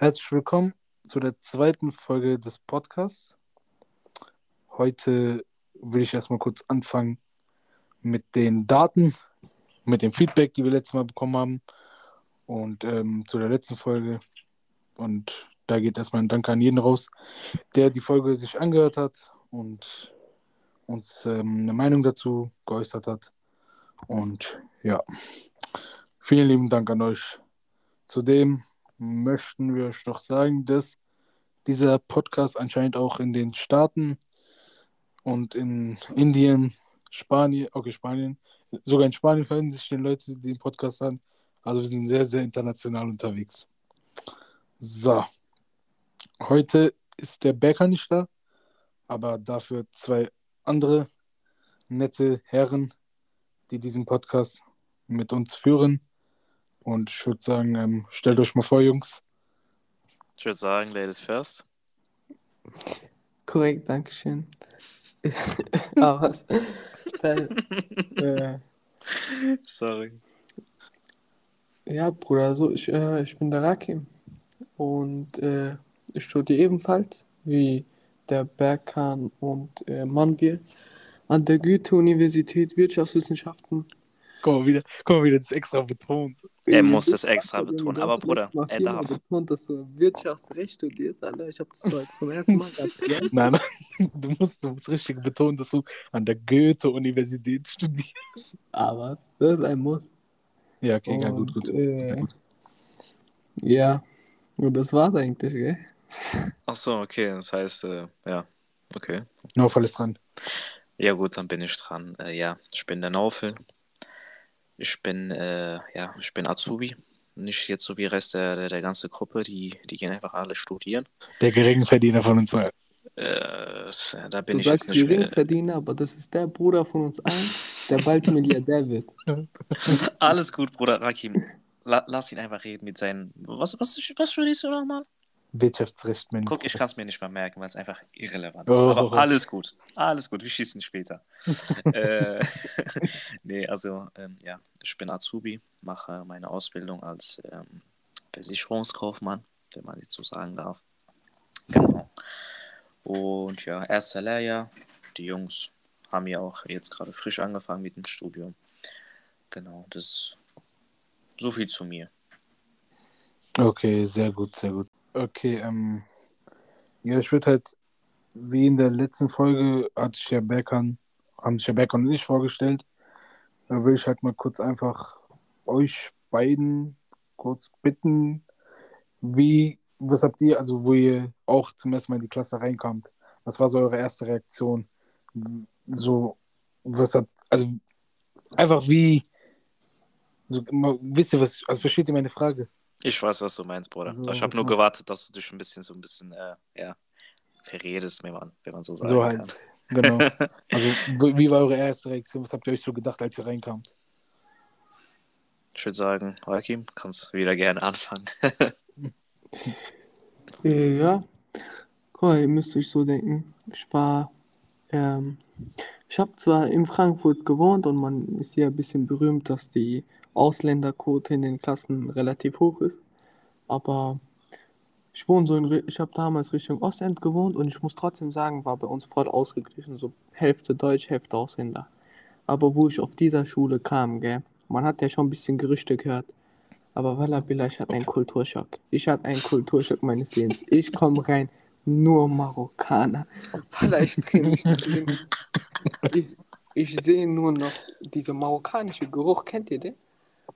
Herzlich willkommen zu der zweiten Folge des Podcasts. Heute will ich erstmal kurz anfangen mit den Daten, mit dem Feedback, die wir letztes Mal bekommen haben und ähm, zu der letzten Folge. Und da geht erstmal ein Dank an jeden raus, der die Folge sich angehört hat und uns ähm, eine Meinung dazu geäußert hat. Und ja, vielen lieben Dank an euch. Zudem möchten wir euch doch sagen, dass dieser Podcast anscheinend auch in den Staaten und in Indien, Spanien, okay, Spanien, sogar in Spanien hören sich die Leute den Podcast an. Also wir sind sehr, sehr international unterwegs. So. Heute ist der Bäcker nicht da, aber dafür zwei andere nette Herren, die diesen Podcast mit uns führen. Und ich würde sagen, ähm, stellt euch mal vor, Jungs. Ich würde sagen, Ladies first. Korrekt, Dankeschön. ah, was? Äh, Sorry. ja, Bruder, also ich, äh, ich bin der Rakim und äh, ich studiere ebenfalls wie der Berkan und äh, Manvir an der Goethe-Universität Wirtschaftswissenschaften. Guck mal, wieder, guck mal, wieder das extra betont. Er muss das extra betonen, aber Bruder, er darf. betont, dass du Wirtschaftsrecht studierst, Alter. Ich habe das heute zum ersten Mal gehabt. Nein, nein, du musst, du musst richtig betonen, dass du an der Goethe-Universität studierst. Ah, was? Das ist ein Muss. Ja, okay, ja, gut, Und, gut. Äh, Ja, gut. ja, und das war's eigentlich, gell? Ach so, okay, das heißt, äh, ja, okay. Naufall ist dran. Ja gut, dann bin ich dran. Äh, ja, ich bin der Naufel. Ich bin, äh, ja, ich bin Azubi. Nicht jetzt so wie der Rest der, der, der ganzen Gruppe, die, die gehen einfach alle studieren. Der Geringverdiener von uns. allen. Äh, da bin Du ich jetzt sagst nicht mehr. Geringverdiener, aber das ist der Bruder von uns allen, der bald Milliardär wird. Alles gut, Bruder Rakim. La, lass ihn einfach reden mit seinen. Was, was, was studierst du nochmal? Wirtschaftsrecht, Mensch. Guck, ich kann es mir nicht mehr merken, weil es einfach irrelevant ist. Oh. Aber alles gut. Alles gut, wir schießen später. äh, nee, also, ähm, ja, ich bin Azubi, mache meine Ausbildung als ähm, Versicherungskaufmann, wenn man jetzt so sagen darf. Genau. Und ja, erster Lehrjahr. Die Jungs haben ja auch jetzt gerade frisch angefangen mit dem Studium. Genau, das so viel zu mir. Okay, sehr gut, sehr gut. Okay, ähm, ja, ich würde halt, wie in der letzten Folge, hat sich ja Berkan, haben sich ja Berkan und ich vorgestellt. Da will ich halt mal kurz einfach euch beiden kurz bitten, wie, was habt ihr, also wo ihr auch zum ersten Mal in die Klasse reinkamt? Was war so eure erste Reaktion? So, was hat, also einfach wie, so, wisst ihr was, also versteht ihr meine Frage? Ich weiß, was du meinst, Bruder. So, ich habe nur gewartet, dass du dich ein bisschen so ein bisschen, äh, ja, verredest, wenn man, wenn man so sagen So kann. halt, genau. Also, wie war eure erste Reaktion? Was habt ihr euch so gedacht, als ihr reinkamt? Ich würde sagen, Joachim, kannst wieder gerne anfangen. Äh, ja, guck mal, ihr müsst euch so denken. Ich war, ähm, ich habe zwar in Frankfurt gewohnt und man ist ja ein bisschen berühmt, dass die Ausländerquote in den Klassen relativ hoch ist, aber ich wohne so in, ich habe damals Richtung Ostend gewohnt und ich muss trotzdem sagen, war bei uns voll ausgeglichen, so Hälfte Deutsch, Hälfte Ausländer. Aber wo ich auf dieser Schule kam, gell, man hat ja schon ein bisschen Gerüchte gehört. Aber Wallabilla, ich hatte einen Kulturschock. Ich hatte einen Kulturschock meines Lebens. Ich komme rein, nur Marokkaner. Wallah, ich dreh mich. Ich, ich sehe nur noch dieser marokkanische Geruch. Kennt ihr den?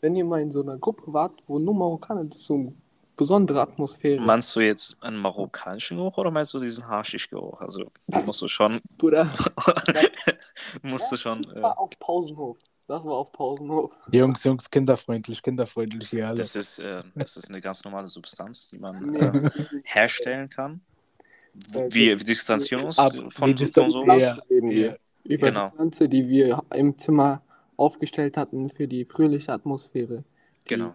Wenn ihr mal in so einer Gruppe wart, wo nur Marokkaner, das ist so eine besondere Atmosphäre. Meinst du jetzt einen marokkanischen Geruch oder meinst du diesen Haschisch-Geruch? Also musst du schon, Bruder, musst du schon, das äh, war auf Pausenhof. Das war auf Pausenhof. Jungs, Jungs, kinderfreundlich, kinderfreundlich hier alle. das ist, äh, das ist eine ganz normale Substanz, die man Nee. äh, herstellen kann. Äh, Wir distanzieren uns Ab- von, von sowas. Ja, ja. Über Genau. die Pflanze, die wir im Zimmer aufgestellt hatten für die fröhliche Atmosphäre. Die Genau.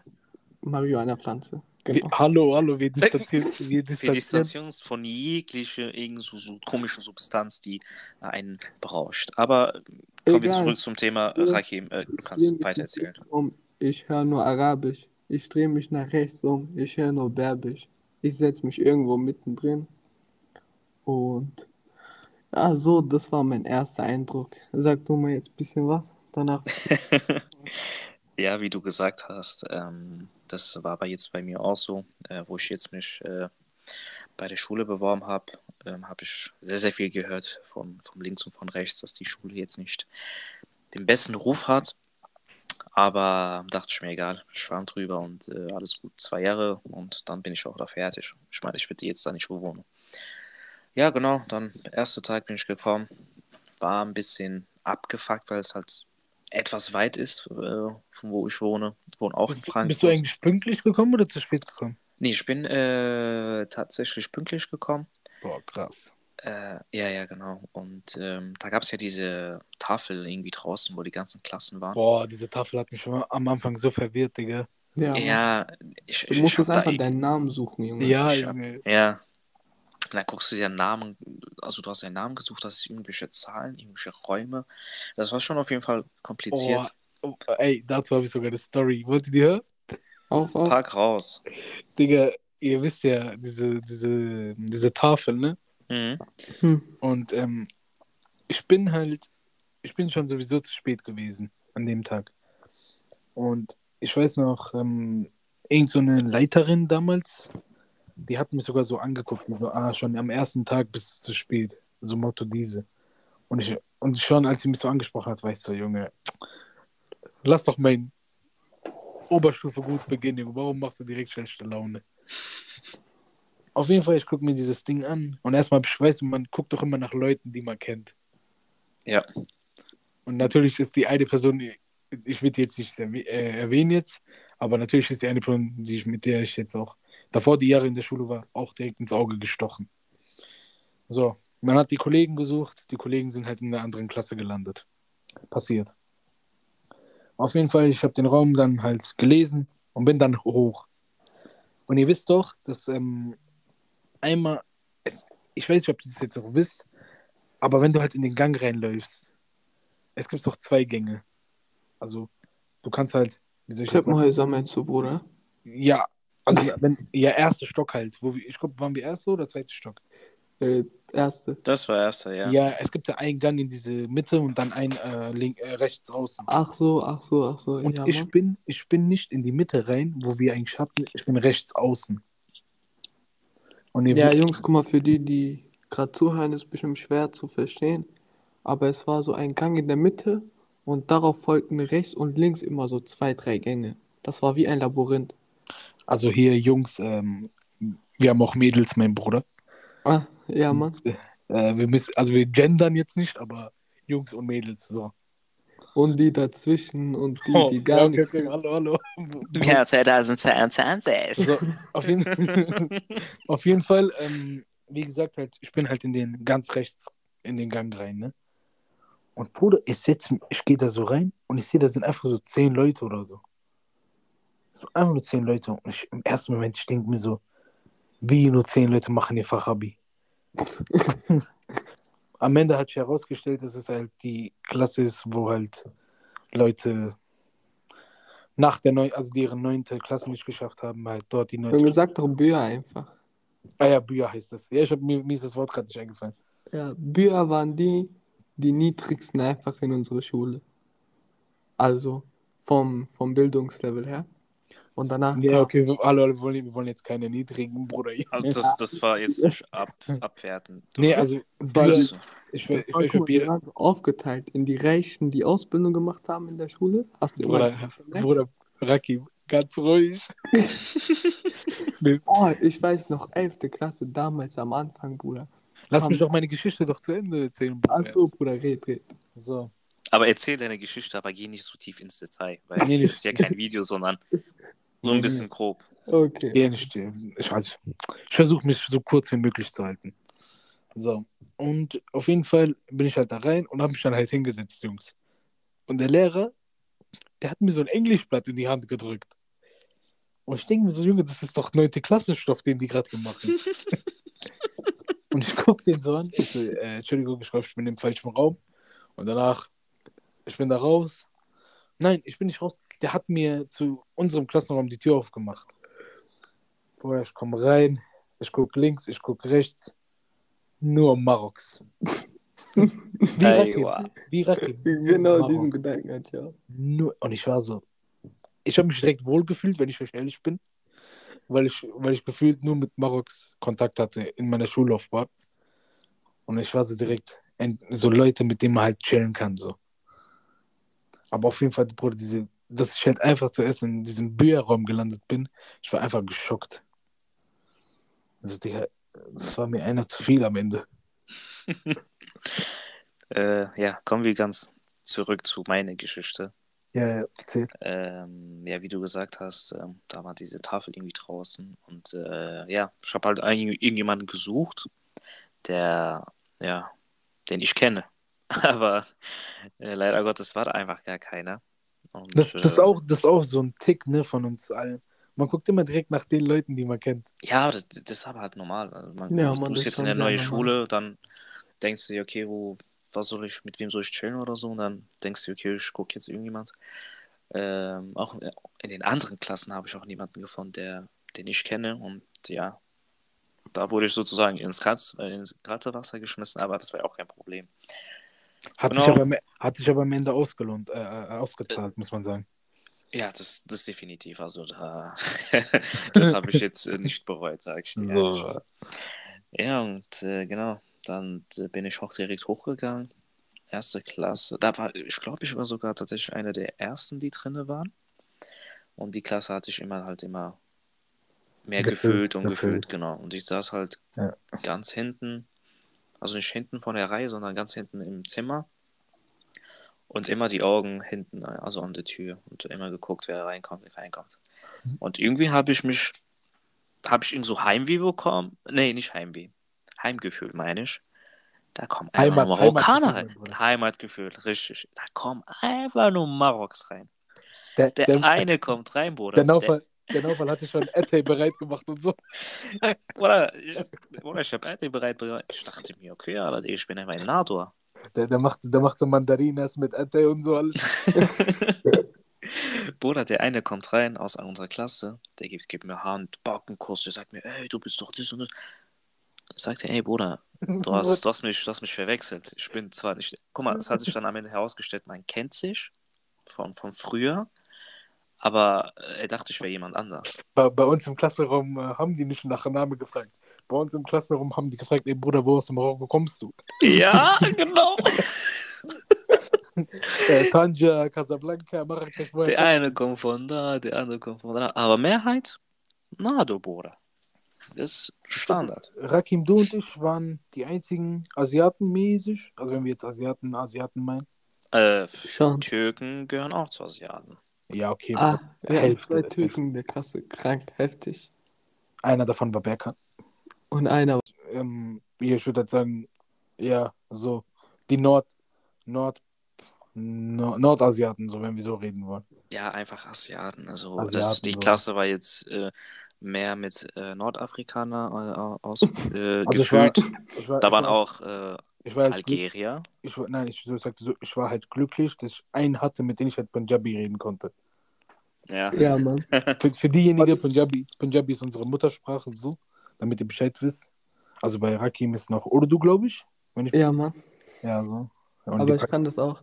Marihuana-Pflanze. Wir, Genau. hallo, hallo, wir distanzieren, wir Wir distanzieren. distanzieren uns von jeglicher irgend so, so komischen Substanz, die einen berauscht. Aber kommen wir Egal. zurück zum Thema äh. Rakim. Äh, du kannst mich weiter nach erzählen. Um. Ich höre nur Arabisch. Ich drehe mich nach rechts um. Ich höre nur Berbisch. Ich setze mich irgendwo mittendrin. Und ja, so, das war mein erster Eindruck. Sag du mal jetzt ein bisschen was. Danach. Ja, wie du gesagt hast, ähm, das war aber jetzt bei mir auch so, äh, wo ich jetzt mich äh, bei der Schule beworben habe, ähm, habe ich sehr, sehr viel gehört von, von links und von rechts, dass die Schule jetzt nicht den besten Ruf hat. Aber dachte ich mir, egal, schwamm drüber und äh, alles gut, zwei Jahre und dann bin ich auch da fertig. Ich meine, ich würde jetzt da nicht wohnen. Ja, genau, dann erster Tag bin ich gekommen, war ein bisschen abgefuckt, weil es halt etwas weit ist, äh, von wo ich wohne. Ich wohne auch in Bist, du- Frankfurt. bist du eigentlich pünktlich gekommen oder zu spät gekommen? Nee, ich bin äh, tatsächlich pünktlich gekommen. Boah, krass. Äh, ja, ja, genau. Und ähm, da gab es ja diese Tafel irgendwie draußen, wo die ganzen Klassen waren. Boah, diese Tafel hat mich schon am Anfang so verwirrt, Digga. Ja. Ja, ich, Du ich, musst ich einfach deinen Namen suchen, Junge. Ja, Junge. Ja. Und dann guckst du dir einen Namen, also du hast einen Namen gesucht, das ist irgendwelche Zahlen, irgendwelche Räume. Das war schon auf jeden Fall kompliziert. Oh, oh, ey, dazu habe ich sogar eine Story. Wollt ihr die hören? Auf, auf. Park raus. Digga, ihr wisst ja, diese, diese, diese Tafel, ne? Mhm. Hm. Und ähm, ich bin halt, ich bin schon sowieso zu spät gewesen an dem Tag. Und ich weiß noch, ähm, irgend so eine Leiterin damals, die hat mich sogar so angeguckt, die so, ah, schon am ersten Tag bist du zu spät. So Motto diese. Und ich, und schon als sie mich so angesprochen hat, weißt du, Junge, lass doch mein Oberstufe gut beginnen. Warum machst du direkt schlechte Laune? Auf jeden Fall, ich gucke mir dieses Ding an und erstmal, ich weiß, man guckt doch immer nach Leuten, die man kennt. Ja. Und natürlich ist die eine Person, ich will die jetzt nicht äh, erwähnen jetzt, aber natürlich ist die eine Person, die ich, mit der ich jetzt auch davor die Jahre in der Schule war, auch direkt ins Auge gestochen. So, man hat die Kollegen gesucht, die Kollegen sind halt in der anderen Klasse gelandet. Passiert. Auf jeden Fall, ich habe den Raum dann halt gelesen und bin dann hoch. Und ihr wisst doch, dass ähm, einmal, ich weiß nicht, ob ihr das jetzt auch wisst, aber wenn du halt in den Gang reinläufst, es gibt doch zwei Gänge. Also, du kannst halt, wie soll ich? Treppenhäuser meinst du, Bruder? Ja, also, wenn, ja, erster Stock halt. Wo wir, ich glaube, waren wir erster oder zweiter Stock? Äh, erste. Das war erster, ja. Ja. es gibt ja einen Gang in diese Mitte und dann einen äh, link, äh, rechts außen. Ach so, ach so, ach so. Und ja, ich Mann. bin, ich bin nicht in die Mitte rein, wo wir eigentlich hatten. Ich bin rechts außen. Und Ja, wisst- Jungs, guck mal, für die, die gerade zuhören, ist bestimmt schwer zu verstehen. Aber es war so ein Gang in der Mitte und darauf folgten rechts und links immer so zwei, drei Gänge. Das war wie ein Labyrinth. Also hier, Jungs, ähm, wir haben auch Mädels, mein Bruder. Ah, ja, Mann. Äh, wir müssen, also wir gendern jetzt nicht, aber Jungs und Mädels, so. Und die dazwischen und die, Oh, die ja, gar okay, nichts okay, hallo, hallo. Ja, 2022. So, auf jeden, auf jeden Fall, ähm, wie gesagt, halt, ich bin halt in den ganz rechts in den Gang rein, ne? Und Bruder, ich mich- ich gehe da so rein und ich sehe, da sind einfach so zehn Leute oder so. So einfach nur zehn Leute. Und ich, im ersten Moment, ich denke mir so, wie nur zehn Leute machen ihr Fachabi? Am Ende hat sich herausgestellt, dass es halt die Klasse ist, wo halt Leute nach der neun, also die ihre neunte Klasse nicht geschafft haben, halt dort die neunte. Junge, sag doch Bücher einfach. Ah ja, Bücher heißt das. Ja, ich hab, mir, mir ist das Wort gerade nicht eingefallen. Ja, Bücher waren die, die niedrigsten einfach in unserer Schule. Also vom, vom Bildungslevel her. Und danach Ja, okay, wir, hallo, wir wollen, wir wollen jetzt keine niedrigen, Bruder. Also das, das war jetzt ab, abwertend. nee, also, die, ich, ich, ich, ich, guck mal, hab die jeder, waren so aufgeteilt in die Reichen, die Ausbildung gemacht haben in der Schule. Hast du immer Bruder, gemerkt? Bruder, Raki, ganz ruhig. Oh, ich weiß noch, 11. Klasse, damals am Anfang, Bruder. Lass mich doch meine Geschichte doch zu Ende erzählen. Bruder. Ach so, Bruder, red, red. So. Aber erzähl deine Geschichte, aber geh nicht so tief ins Detail, weil Nee, nee. das ist ja kein Video, sondern so ein bisschen grob. Okay. Ja, nicht, ich weiß. Ich versuche mich so kurz wie möglich zu halten. So. Und auf jeden Fall bin ich halt da rein und habe mich dann halt hingesetzt, Jungs. Und der Lehrer, der hat mir so ein Englischblatt in die Hand gedrückt. Und ich denke mir so, Junge, das ist doch 9. Klassenstoff, den die gerade gemacht haben. und ich gucke den so an. Ich so, äh, Entschuldigung, ich glaube, ich bin im falschen Raum. Und danach, ich bin da raus. Nein, ich bin nicht raus. Der hat mir zu unserem Klassenraum die Tür aufgemacht. Bruder, ich komme rein. ich gucke links, ich gucke rechts. Nur Maroks. Wie Rakim. Wie Rakim. Genau Marok. diesen Gedanken hatte ich auch. Nur, und ich war so. Ich habe mich direkt wohlgefühlt, wenn ich euch ehrlich bin. Weil ich, weil ich gefühlt nur mit Maroks Kontakt hatte in meiner Schullaufbahn. Und ich war so direkt so Leute, mit denen man halt chillen kann. so. Aber auf jeden Fall, Bruder, diese, dass ich halt einfach zuerst in diesem Bücherraum gelandet bin, ich war einfach geschockt. Also, Digga, das war mir einer zu viel am Ende. Äh, ja, kommen wir ganz zurück zu meiner Geschichte. Ja, ja. Ähm, ja, wie du gesagt hast, ähm, da war diese Tafel irgendwie draußen und äh, ja, ich habe halt ein, irgendjemanden gesucht, der, ja, den ich kenne. Aber äh, leider Gottes war da einfach gar keiner. Und, Das, das, ist äh, auch, das ist auch so ein Tick ne, von uns allen. Man guckt immer direkt nach den Leuten, die man kennt. Ja, das, das ist aber halt normal. Also man, Ja, du Mann, bist jetzt in der neuen normal. Schule, dann denkst du dir, okay, wo, was soll ich, mit wem soll ich chillen oder so? Und dann denkst du, okay, ich gucke jetzt irgendjemand. Ähm, auch in den anderen Klassen habe ich auch niemanden gefunden, der, den ich kenne. Und ja, da wurde ich sozusagen ins, Kalt, äh, ins kalte Wasser geschmissen, aber das war ja auch kein Problem. Hat, Genau. sich, aber, hat sich aber am Ende ausgelohnt, äh, äh, ausgezahlt, muss man sagen. Ja, das, das definitiv. Also da, das habe ich jetzt äh, nicht bereut, sage ich dir. So. Ja, und äh, genau, dann äh, bin ich auch direkt hochgegangen. Erste Klasse. Da war, ich glaube, ich war sogar tatsächlich einer der ersten, die drinne waren. Und die Klasse hat sich immer halt immer mehr Gefüllt, gefüllt und gefüllt. gefüllt, genau. Und ich saß halt Ja. ganz hinten, also nicht hinten von der Reihe, sondern ganz hinten im Zimmer. Und immer die Augen hinten, also an der Tür. Und immer geguckt, wer reinkommt, wer reinkommt. Mhm. Und irgendwie habe ich mich, habe ich irgendwie so Heimweh bekommen. Nee, nicht Heimweh. Heimgefühl, meine ich. Da kommen einfach Heimat- nur Marokkaner Heimatgefühl, rein. Heimatgefühl, richtig. Da kommen einfach nur Maroks rein. Der, Der, der, eine kommt rein, Bruder. der, Naufal, der Naufal hatte schon Ette bereit gemacht und so. Der, oder, ich, oder ich habe Erde bereit. Ich dachte mir, okay, aber ich bin einfach ein Nador. Der, der, macht, der macht so Mandarinas mit Ette und so alles. Bruder, der eine kommt rein aus unserer Klasse, der gibt, gibt mir Hand, Backenkuss, der sagt mir, ey, du bist doch das und das. Sagt er, ey Bruder, du hast, du, hast mich, du hast mich verwechselt. Ich bin zwar nicht. Guck mal, es hat sich dann am Ende herausgestellt, man kennt sich von, von früher, aber äh, er dachte, ich wäre jemand anders. Bei, bei uns im Klassenraum äh, haben die nicht nach Namen gefragt. Bei uns im Klassenraum haben die gefragt, ey Bruder, wo aus dem Marokko kommst du? Ja, genau. Äh, Tanja, Casablanca, Marrakesch, Der eine kommt von da, der andere kommt von da. Aber Mehrheit, Nado, Bruder. Das ist Standard. Rakim, du und ich waren die einzigen Asiaten-mäßig. Also wenn wir jetzt Asiaten, Asiaten meinen. Äh. Türken gehören auch zu Asiaten. Ja, okay. Ah, ja, Hälfte zwei der Türken in der Klasse. Krank, heftig. Einer davon war Berkan. Und einer. Ähm, ich würde halt sagen, ja, so die Nord, Nord, Nord Nordasiaten, so wenn wir so reden wollen. Ja, einfach Asiaten. Also Asiaten, das, die so. Klasse war jetzt äh, mehr mit äh, Nordafrikaner äh, aus, äh, Also ich war, ich war, Da waren war, auch äh, ich war halt Algerier. ich war, nein, ich so sagte so, ich war halt glücklich, dass ich einen hatte, mit dem ich halt Punjabi reden konnte. Ja. Ja, Mann. Für, für diejenigen? Punjabi, Punjabi ist unsere Muttersprache, so, damit ihr Bescheid wisst. Also bei Rakim ist noch Urdu, glaube ich. Ich, Ja, Mann. ja, so. Und Aber ich kann das auch.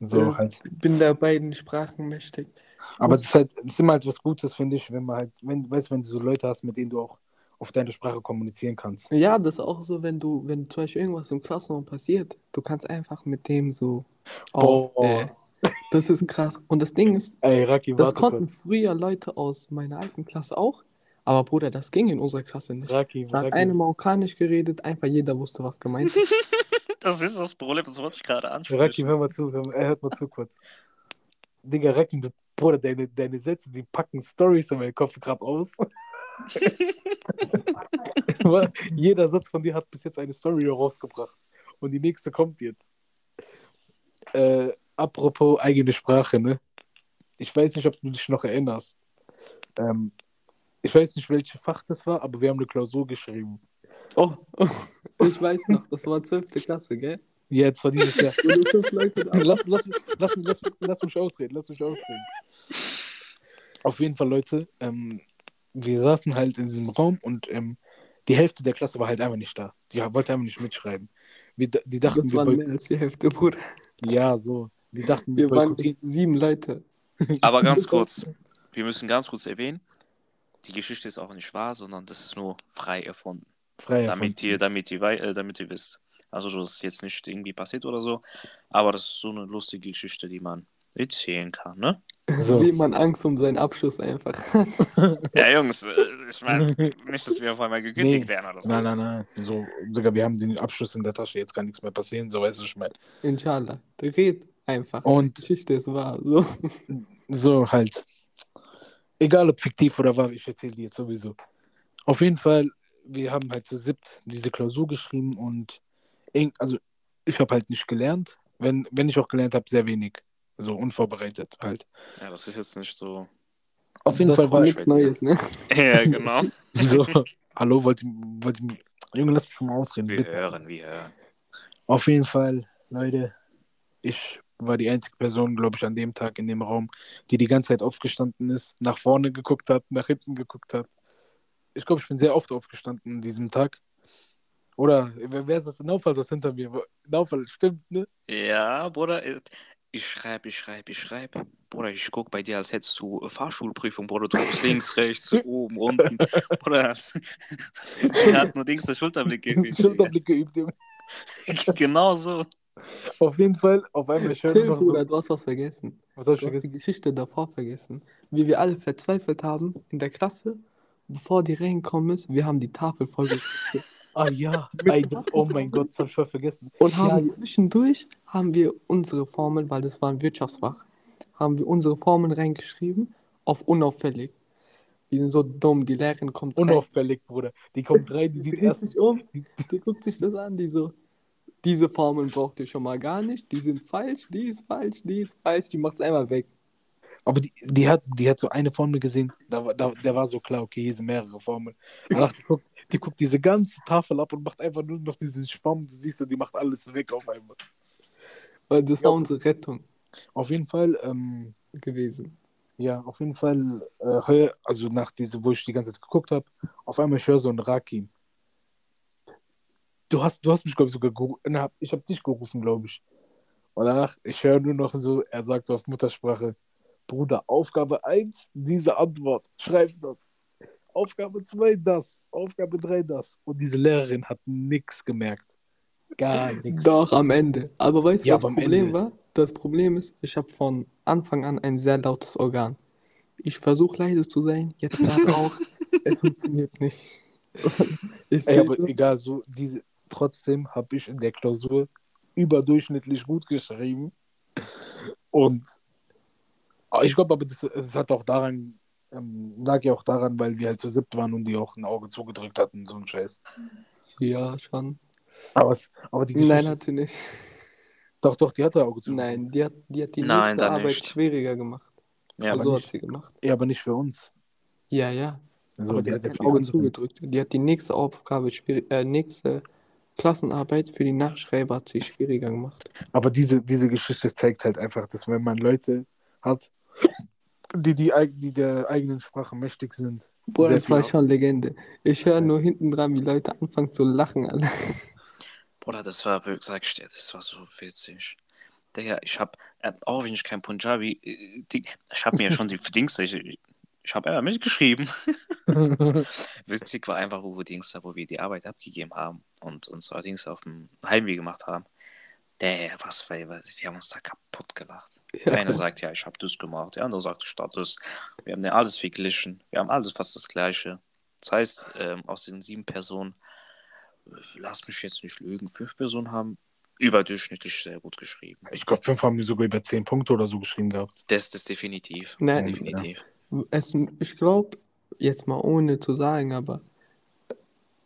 so Ja, halt. bin der beiden Sprachen mächtig. Aber das ist halt, das ist immer halt was Gutes, finde ich, wenn man halt, wenn, weißt, wenn du so Leute hast, mit denen du auch auf deine Sprache kommunizieren kannst. Ja, das ist auch so, wenn du, wenn zum Beispiel irgendwas im Klassenraum passiert, du kannst einfach mit dem so auf, Boah. äh, das ist krass. Und das Ding ist, Ey, Raki, das konnten kurz. früher Leute aus meiner alten Klasse auch, aber Bruder, das ging in unserer Klasse nicht. Raki, Da hat Raki, einer Marokkanisch geredet, einfach jeder wusste, was gemeint ist. Das ist das Problem, das wollte ich gerade Raki, ansprechen. hör mal zu, hör, mal- äh, hört mal zu kurz. Digga, Raki, du, Bruder, deine, deine Sätze, die packen Stories in meinem Kopf gerade aus. Jeder Satz von dir hat bis jetzt eine Story rausgebracht. Und die nächste kommt jetzt. Äh, apropos eigene Sprache, ne? Ich weiß nicht, ob du dich noch erinnerst. Ähm, ich weiß nicht, welches Fach das war, aber wir haben eine Klausur geschrieben. Oh, oh, ich weiß noch, das war 12. Klasse, gell? Ja, jetzt war dieses Jahr. Lass, lass, mich- lass, lass mich ausreden, lass mich ausreden. Auf jeden Fall, Leute, ähm, wir saßen halt in diesem Raum und ähm, die Hälfte der Klasse war halt einfach nicht da. Die wollte einfach nicht mitschreiben. Wir, die dachten, Das wir waren mehr als die Hälfte, Bruder. ja, so. Die dachten, wir Wir waren sieben Leute. Aber ganz kurz, wir müssen ganz kurz erwähnen, die Geschichte ist auch nicht wahr, sondern das ist nur frei erfunden. Frei Damit ihr, damit ihr, äh, damit ihr wisst. Also das ist jetzt nicht irgendwie passiert oder so, aber das ist so eine lustige Geschichte, die man erzählen kann, ne? So. Wie man Angst um seinen Abschluss einfach. Ja, Jungs, äh, ich meine, nicht, dass wir auf einmal gekündigt Nee. werden oder so. Nein, nein, nein. So, sogar wir haben den Abschluss in der Tasche, jetzt kann nichts mehr passieren, so weißt du, ich meine. Inshallah. Red einfach. Und- Die Geschichte ist wahr. So. So halt. Egal ob fiktiv oder wahr, ich erzähle die jetzt sowieso. Auf jeden Fall, wir haben halt zu siebt diese Klausur geschrieben und also ich habe halt nicht gelernt. Wenn, wenn ich auch gelernt habe, sehr wenig. So unvorbereitet halt. Ja, das ist jetzt nicht so. Auf jeden das Fall war war ich nichts Neues, ne? Ja, genau. so. Hallo, wollt ihr, wollt ihr, Junge, lass mich mal ausreden, Wir bitte. hören, wir hören. Auf jeden Fall, Leute, ich war die einzige Person, glaube ich, an dem Tag in dem Raum, die die ganze Zeit aufgestanden ist, nach vorne geguckt hat, nach hinten geguckt hat. Ich glaube, ich bin sehr oft aufgestanden an diesem Tag. Oder wer, wer ist das? Naufal, das hinter mir. Naufal, stimmt, ne? Ja, Bruder, ich schreibe, ich schreibe, ich schreibe. Bruder, ich guck bei dir, als hättest du äh, Fahrschulprüfung, Bruder. Du guckst links, rechts, oben, unten. Bruder, als- er hat nur Dings der Schulterblick geübt. Schulterblick geübt. Junge. genau so. Auf jeden Fall, auf einmal Chill, nur noch so. Bruder, du hast was vergessen. Was hab ich Du hast die vergessen? Geschichte davor vergessen. Wie wir alle verzweifelt haben in der Klasse, bevor die reingekommen ist, wir haben die Tafel vollgeschrieben. Ah ja, Ey, das, oh mein Gott, das hab ich voll vergessen. Und haben Ja, zwischendurch haben wir unsere Formeln, weil das war ein Wirtschaftsfach, haben wir unsere Formeln reingeschrieben auf unauffällig. Wir sind so dumm, die Lehrerin kommt rein, unauffällig, Bruder. Die kommt rein, die die sieht erst. sich um, die guckt sich das an, die so, diese Formeln braucht ihr schon mal gar nicht, die sind falsch, die ist falsch, die ist falsch, die macht's einmal weg. Aber die, die, hat, die hat so eine Formel gesehen, da, war- da, der war so klar, okay, hier sind mehrere Formeln. Danach, die, guckt, die guckt diese ganze Tafel ab und macht einfach nur noch diesen Schwamm. Du siehst, die macht alles weg auf einmal. Weil das Ja. war unsere Rettung Auf jeden Fall, ähm, gewesen. ja, auf jeden Fall, äh, also nach diese, wo ich die ganze Zeit geguckt habe, auf einmal ich höre so ein Rakim. Du hast, du hast mich, glaube ich, sogar gerufen. Ich habe dich gerufen, glaube ich. Und danach, ich höre nur noch so, er sagt so auf Muttersprache, Bruder, Aufgabe 1, diese Antwort, schreib das. Aufgabe 2, das. Aufgabe 3, das. Und diese Lehrerin hat nichts gemerkt. Gar nichts. Doch, am Ende. Aber weißt du, Ja, was das Problem Ende. war? Das Problem ist, ich habe von Anfang an ein sehr lautes Organ. Ich versuche leise zu sein, jetzt gerade auch. es funktioniert nicht. Ich Ey, aber egal, so diese, trotzdem habe ich in der Klausur überdurchschnittlich gut geschrieben. Und aber ich glaube, aber das, das hat auch daran, ähm, lag ja auch daran, weil wir halt zu siebt waren und die auch ein Auge zugedrückt hatten, so ein Scheiß. ja, schon. Aber, es, aber die Nein, Geschichte, hat sie nicht. doch, doch, die hatte Auge zugedrückt. Nein, die hat die, hat die Nein, nächste Arbeit nicht. schwieriger gemacht. Ja, aber so nicht- hat sie gemacht. Ja, aber nicht für uns. Ja, ja. Also, aber die, hat ja das die Auge zugedrückt. Die hat die nächste Aufgabe, äh, nächste Klassenarbeit für die Nachschreiber hat sie schwieriger gemacht. Aber diese, diese Geschichte zeigt halt einfach, dass wenn man Leute hat, die, die, die der eigenen Sprache mächtig sind, Boah, das war schon Legende. Ich höre nur hinten dran, wie Leute anfangen zu lachen. Alter. Bruder, das war wirklich, sag ich dir, das war so witzig. Digga, ich hab, äh, auch wenn ich kein Punjabi, äh, ich hab mir ja schon die Dings, ich, ich hab einfach mitgeschrieben. Witzig war einfach, wo wir Dings, wo wir die Arbeit abgegeben haben und uns allerdings auf dem Heimweg gemacht haben. Der, was war, wir haben uns da kaputt gelacht. Der eine sagt, ja, ich habe das gemacht, der andere sagt, statt das. Wir haben ja alles verglichen. Wir haben alles fast das Gleiche. Das heißt, ähm, aus den sieben Personen, äh, lass mich jetzt nicht lügen, fünf Personen haben überdurchschnittlich sehr gut geschrieben. Ich glaube, fünf haben die sogar über zehn Punkte oder so geschrieben gehabt. Das ist definitiv. Nein. definitiv. Es, ich glaube, jetzt mal ohne zu sagen, aber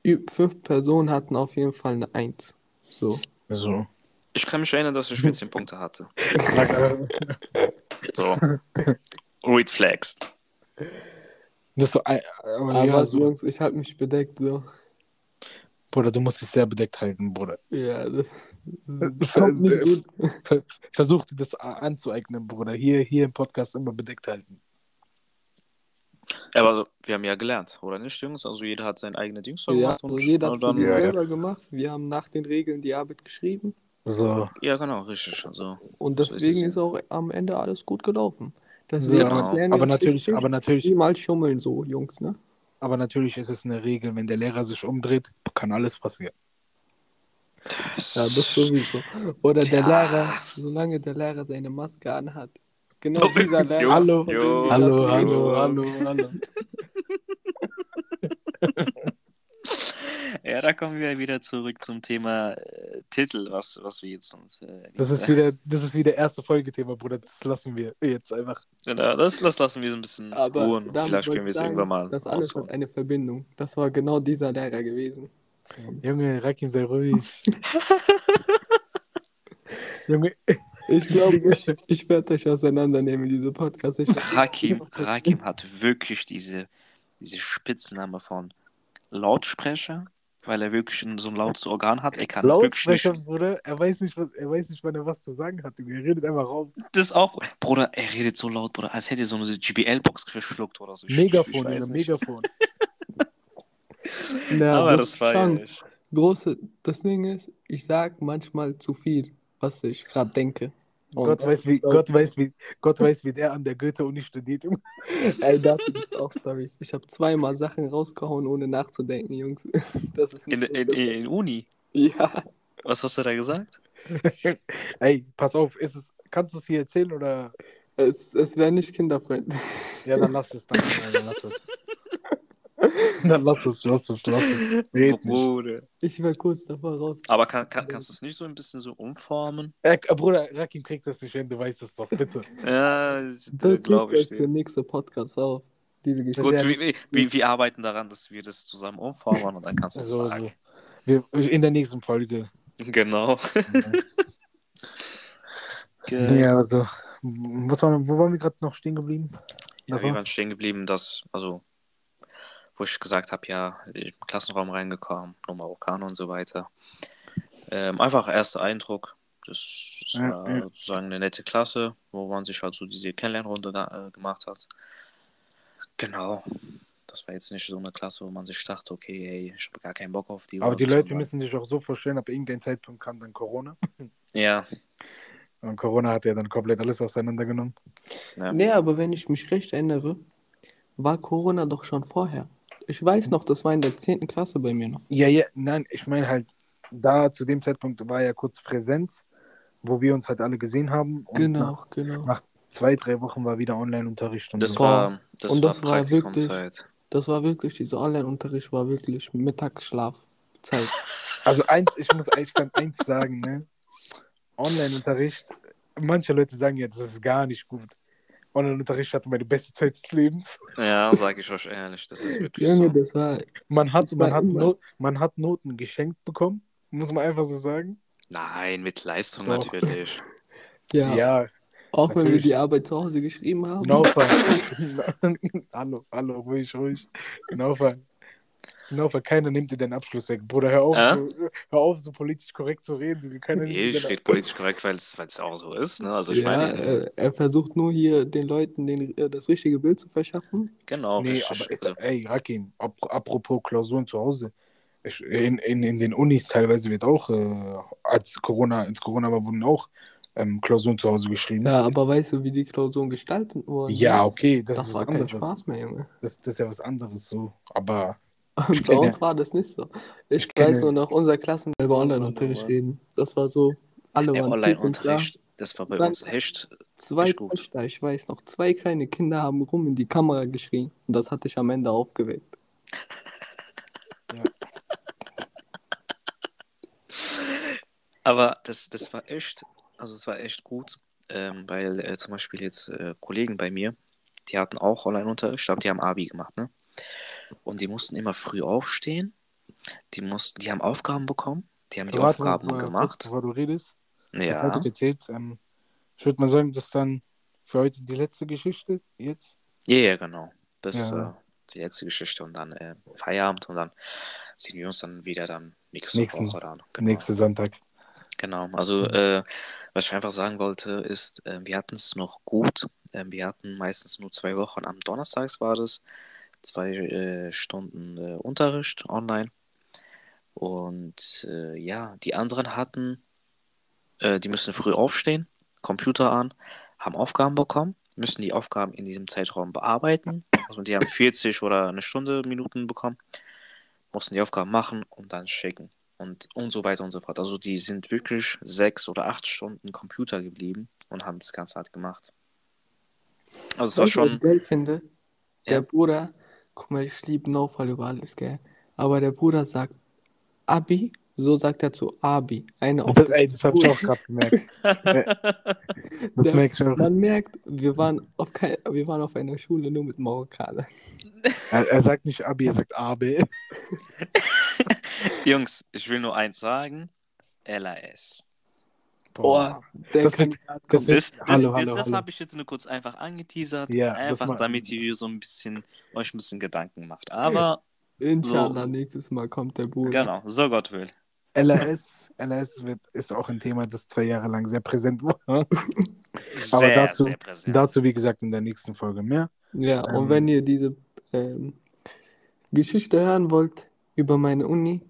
ü- fünf Personen hatten auf jeden Fall eine Eins. So. Also. Ich kann mich erinnern, dass ich 14 Punkte hatte. So. Red Flags. Das war, ein- aber Aber ja, so, Jungs, ich halte mich bedeckt so. Bruder, du musst dich sehr bedeckt halten, Bruder. Ja, das, das, Das kommt nicht gut. Ver- Versuch dir das anzueignen, Bruder. Hier, hier im Podcast immer bedeckt halten. Aber also, wir haben ja gelernt, oder nicht, Jungs? Also jeder hat sein eigenes Ding so Ja, gemacht. also und jeder hat dann, sich Ja, ja. selber gemacht. Wir haben nach den Regeln die Arbeit geschrieben. So. ja, genau, richtig. Also, Und So ist deswegen ist auch am Ende alles gut gelaufen. Das So, Leben, genau. das Lernen aber ist natürlich, aber natürlich, Niemals schummeln so, Jungs, ne? aber natürlich ist es eine Regel, wenn der Lehrer sich umdreht, kann alles passieren. Ja, das sowieso. Oder der Tja. Lehrer, solange der Lehrer seine Maske anhat. Genau Oh, dieser Lehrer. Jungs, Hallo, Jungs, Hallo, hallo, hallo, hallo. Ja, da kommen wir wieder zurück zum Thema äh, Titel, was, was wir jetzt uns. Äh, Das ist wieder, das ist wieder erste Folgethema, Bruder. Das lassen wir jetzt einfach. Genau, das, das lassen wir so ein bisschen Aber ruhen. damit Vielleicht können wir es irgendwann mal Das alles hat eine Verbindung. Das war genau dieser Lehrer gewesen. Junge, Rakim, sei ruhig. Junge, Ich glaube, ich, ich werde euch auseinandernehmen, diese Podcast. Ich Rakim, Rakim hat wirklich diese, diese Spitzname von Lautsprecher, weil er wirklich so ein lautes Organ hat. Er kann wirklich Lautsprecher, nicht. Bruder, er weiß nicht, was, er weiß nicht, wann er was zu sagen hat. Er redet einfach raus. Das auch. Bruder, er redet so laut, Bruder, als hätte er so eine GBL-Box verschluckt oder so. Ich- Megafon, ich nicht. Megafon. Ja, Aber das das war ja nicht. große. Das Ding ist, ich sag manchmal zu viel, was ich gerade denke. Und Gott weiß, wie, Gott, weiß, wie, Gott weiß, wie der an der Goethe-Uni studiert. Ey, dazu gibt's auch Stories. Ich habe zweimal Sachen rausgehauen, ohne nachzudenken, Jungs. Das ist In, nicht in, in Uni. Ja, Was hast du da gesagt? Ey, pass auf, ist es, kannst du es hier erzählen oder? es, es wäre nicht kinderfreundlich. Ja, dann lass es. Dann, dann lass es. Dann lass es, lass es, lass es. Red nicht. Bruder. Ich war kurz davor raus. Aber kann, kann, kannst du es nicht so ein bisschen so umformen? Äh, Bruder, Rakim kriegt das nicht hin, du weißt es doch, bitte. Ja, Das glaube ich euch für dir. nächste Podcast auf. Diese Geschichte. Gut, Ja. wir, wir, wir arbeiten daran, dass wir das zusammen umformen und dann kannst du es So, sagen. so. Wir, in der nächsten Folge. Genau. ja, also, was war, wo waren wir gerade noch stehen geblieben? Ja, wir waren stehen geblieben, dass, also, wo ich gesagt habe, ja, im Klassenraum reingekommen, nur Marokkaner und so weiter. Ähm, einfach erster Eindruck. Das ist Ja, war ja. sozusagen eine nette Klasse, wo man sich halt so diese Kennenlernrunde da, äh, gemacht hat. Genau. Das war jetzt nicht so eine Klasse, wo man sich dachte, okay, hey, ich habe gar keinen Bock auf die. Aber die so, Leute sondern- müssen sich auch so vorstellen, ab irgendeinem Zeitpunkt kam dann Corona. Ja, Und Corona hat ja dann komplett alles auseinandergenommen. ja. Nee, aber wenn ich mich recht erinnere, war Corona doch schon vorher. Ich weiß noch, das war in der 10. Klasse bei mir noch. Ja, ja, nein, ich meine halt, da zu dem Zeitpunkt war ja kurz Präsenz, wo wir uns halt alle gesehen haben. Und Genau, nach genau. nach zwei, drei Wochen war wieder Online-Unterricht. Und Das so. War, das Und war das war Praktikumzeit. Das war wirklich, dieser Online-Unterricht war wirklich Mittagsschlafzeit. Also eins, ich muss ich kann eins sagen, ne? Online-Unterricht, manche Leute sagen ja, das ist gar nicht gut. Online-Unterricht hatte meine beste Zeit des Lebens. Ja, sage ich euch ehrlich, das ist wirklich Junge, so. das war, Man hat, man, hat Not, man hat Noten geschenkt bekommen, muss man einfach so sagen. Nein, mit Leistung Doch. natürlich. ja, Ja, auch wenn wir natürlich. die Arbeit zu Hause geschrieben haben. Naufer. hallo, hallo, ruhig, ruhig. Naufer. Naufer, keiner nimmt dir deinen Abschluss weg. Bruder, hör auf, Äh? so, hör auf, so politisch korrekt zu reden. Keiner Nee, ich rede politisch korrekt, weil es auch so ist. Ne? Also ich ja, meine, äh, er versucht nur hier den Leuten den, äh, das richtige Bild zu verschaffen. genau, Nee, richtig. aber also, ey, Rakim, ap apropos Klausuren zu Hause. Ich, in, in, in den Unis teilweise wird auch, äh, als Corona, ins Corona war, wurden auch ähm, Klausuren zu Hause geschrieben. Ja, aber weißt du, wie die Klausuren gestaltet wurden? Ja, okay, das, das, ist war was kein anderes. Spaß mehr, Junge. Das, das ist ja was anderes so. Aber Und bei uns war das nicht so. Ich, ich weiß nur noch, unser Klassen über Online-Unterricht reden. Das war so, alle waren. Online-Unterricht, das war bei Dann- uns echt. Zwei Echt gut. Töchter, ich weiß noch, zwei kleine Kinder haben rum in die Kamera geschrien. Und das hatte ich am Ende aufgeweckt. Aber das, das war echt, also es war echt gut, ähm, weil äh, zum Beispiel jetzt äh, Kollegen bei mir, die hatten auch Online-Unterricht, aber die haben Abi gemacht, ne? Und die mussten immer früh aufstehen, die mussten, die haben Aufgaben bekommen, die haben die warte, Aufgaben warte, gemacht. Bevor du redest, Ja, fertig erzählst, ähm, ich würde mal sagen, das ist dann für heute die letzte Geschichte. Jetzt. ja, ja, genau. Das ist Ja. äh, die letzte Geschichte und dann äh, Feierabend und dann sehen wir uns dann wieder dann nächste Nächsten- Woche dann. Genau. Nächsten Sonntag. Genau, also äh, was ich einfach sagen wollte, ist, äh, wir hatten es noch gut Ähm, wir hatten meistens nur zwei Wochen. Am Donnerstags war das. Zwei äh, Stunden äh, Unterricht online. Und äh, ja, die anderen hatten, äh, die müssen früh aufstehen, Computer an, haben Aufgaben bekommen, müssen die Aufgaben in diesem Zeitraum bearbeiten. Also die haben 40 oder eine Stunde Minuten bekommen, mussten die Aufgaben machen und dann schicken. Und, und so weiter und so fort. Also die sind wirklich sechs oder acht Stunden Computer geblieben und haben das Ganze halt gemacht. Also es war Was ich schon. geil finde, der Ja. Bruder, guck mal, ich liebe Notfall über alles, gell? Aber der Bruder sagt Abi, so sagt er zu Abi. Eine auf Das, das ey, das hab ich auch gerade gemerkt. Das Der- merke ich auch. Man merkt, wir waren auf kein, wir waren auf einer Schule nur mit Marokkanern. Er, er sagt nicht Abi, er sagt AB. Jungs, ich will nur eins sagen: LAS. Boah, der Das wird- das Das, das, Hallo, das, habe ich jetzt nur kurz einfach angeteasert, Ja, einfach damit ihr so ein bisschen euch ein bisschen Gedanken macht. Aber Inshallah, So. nächstes Mal kommt der Bruder. genau, so Gott will. LRS, LRS wird, ist auch ein Thema, das zwei Jahre lang sehr präsent war. Sehr, dazu- sehr präsent. Dazu, wie gesagt, in der nächsten Folge mehr. Ja, und Ähm. wenn ihr diese ähm, Geschichte hören wollt über meine Uni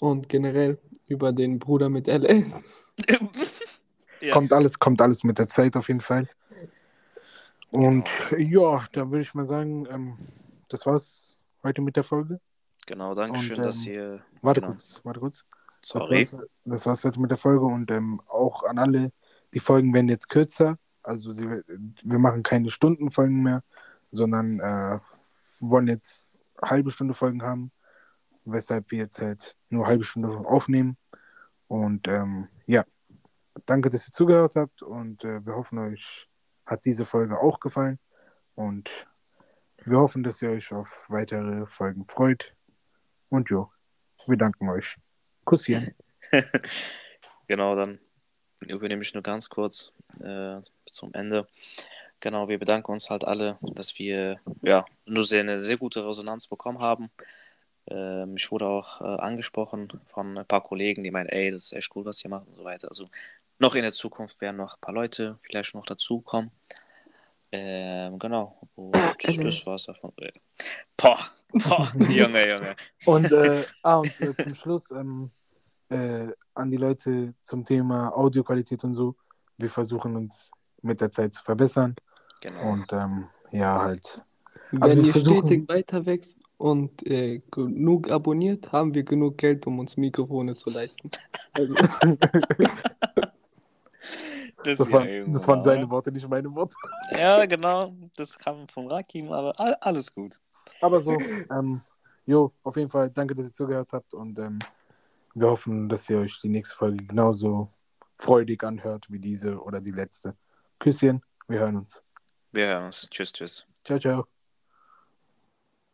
und generell über den Bruder mit LS, Ja. Kommt alles, kommt alles mit der Zeit auf jeden Fall. Und ja, dann würde ich mal sagen, ähm, das war's heute mit der Folge. Genau, danke schön, Und, dass ähm, ihr. Warte genau, kurz, warte kurz. Das Sorry. war's, das war's heute mit der Folge und ähm, auch an alle, die Folgen werden jetzt kürzer. Also sie, wir machen keine Stundenfolgen mehr, sondern äh, wollen jetzt halbe Stunde Folgen haben, weshalb wir jetzt halt nur halbe Stunde aufnehmen. Und ähm, ja, danke, dass ihr zugehört habt und äh, wir hoffen, euch hat diese Folge auch gefallen und wir hoffen, dass ihr euch auf weitere Folgen freut. Und jo, wir danken euch. Kusschen. Genau, dann übernehme ich nur ganz kurz äh, zum Ende. Genau, wir bedanken uns halt alle, dass wir ja nur sehr, eine sehr gute Resonanz bekommen haben. Ähm, ich wurde auch äh, angesprochen von ein paar Kollegen, die meinen, ey, das ist echt cool, was ihr macht und so weiter. Also noch in der Zukunft werden noch ein paar Leute vielleicht noch dazukommen. Ähm, genau. Und das war's davon. Äh, Boah, boah, Junge, Junge. Und, äh, ah, und äh, zum Schluss ähm, äh, an die Leute zum Thema Audioqualität und so. Wir versuchen uns mit der Zeit zu verbessern. Genau. Und ähm, ja, halt. Wenn Also wir ihr versuchen- stetig weiter wächst und äh, genug abonniert, haben wir genug Geld, um uns Mikrofone zu leisten. Also, Das, ja war, irgendwo das waren seine? Worte, nicht meine Worte. Ja, genau. Das kam von Rakim, aber all- alles gut. Aber so, ähm, jo, auf jeden Fall danke, dass ihr zugehört habt. Und ähm, wir hoffen, dass ihr euch die nächste Folge genauso freudig anhört wie diese oder die letzte. Küsschen, wir hören uns. Wir hören uns. Tschüss, tschüss. Ciao, ciao.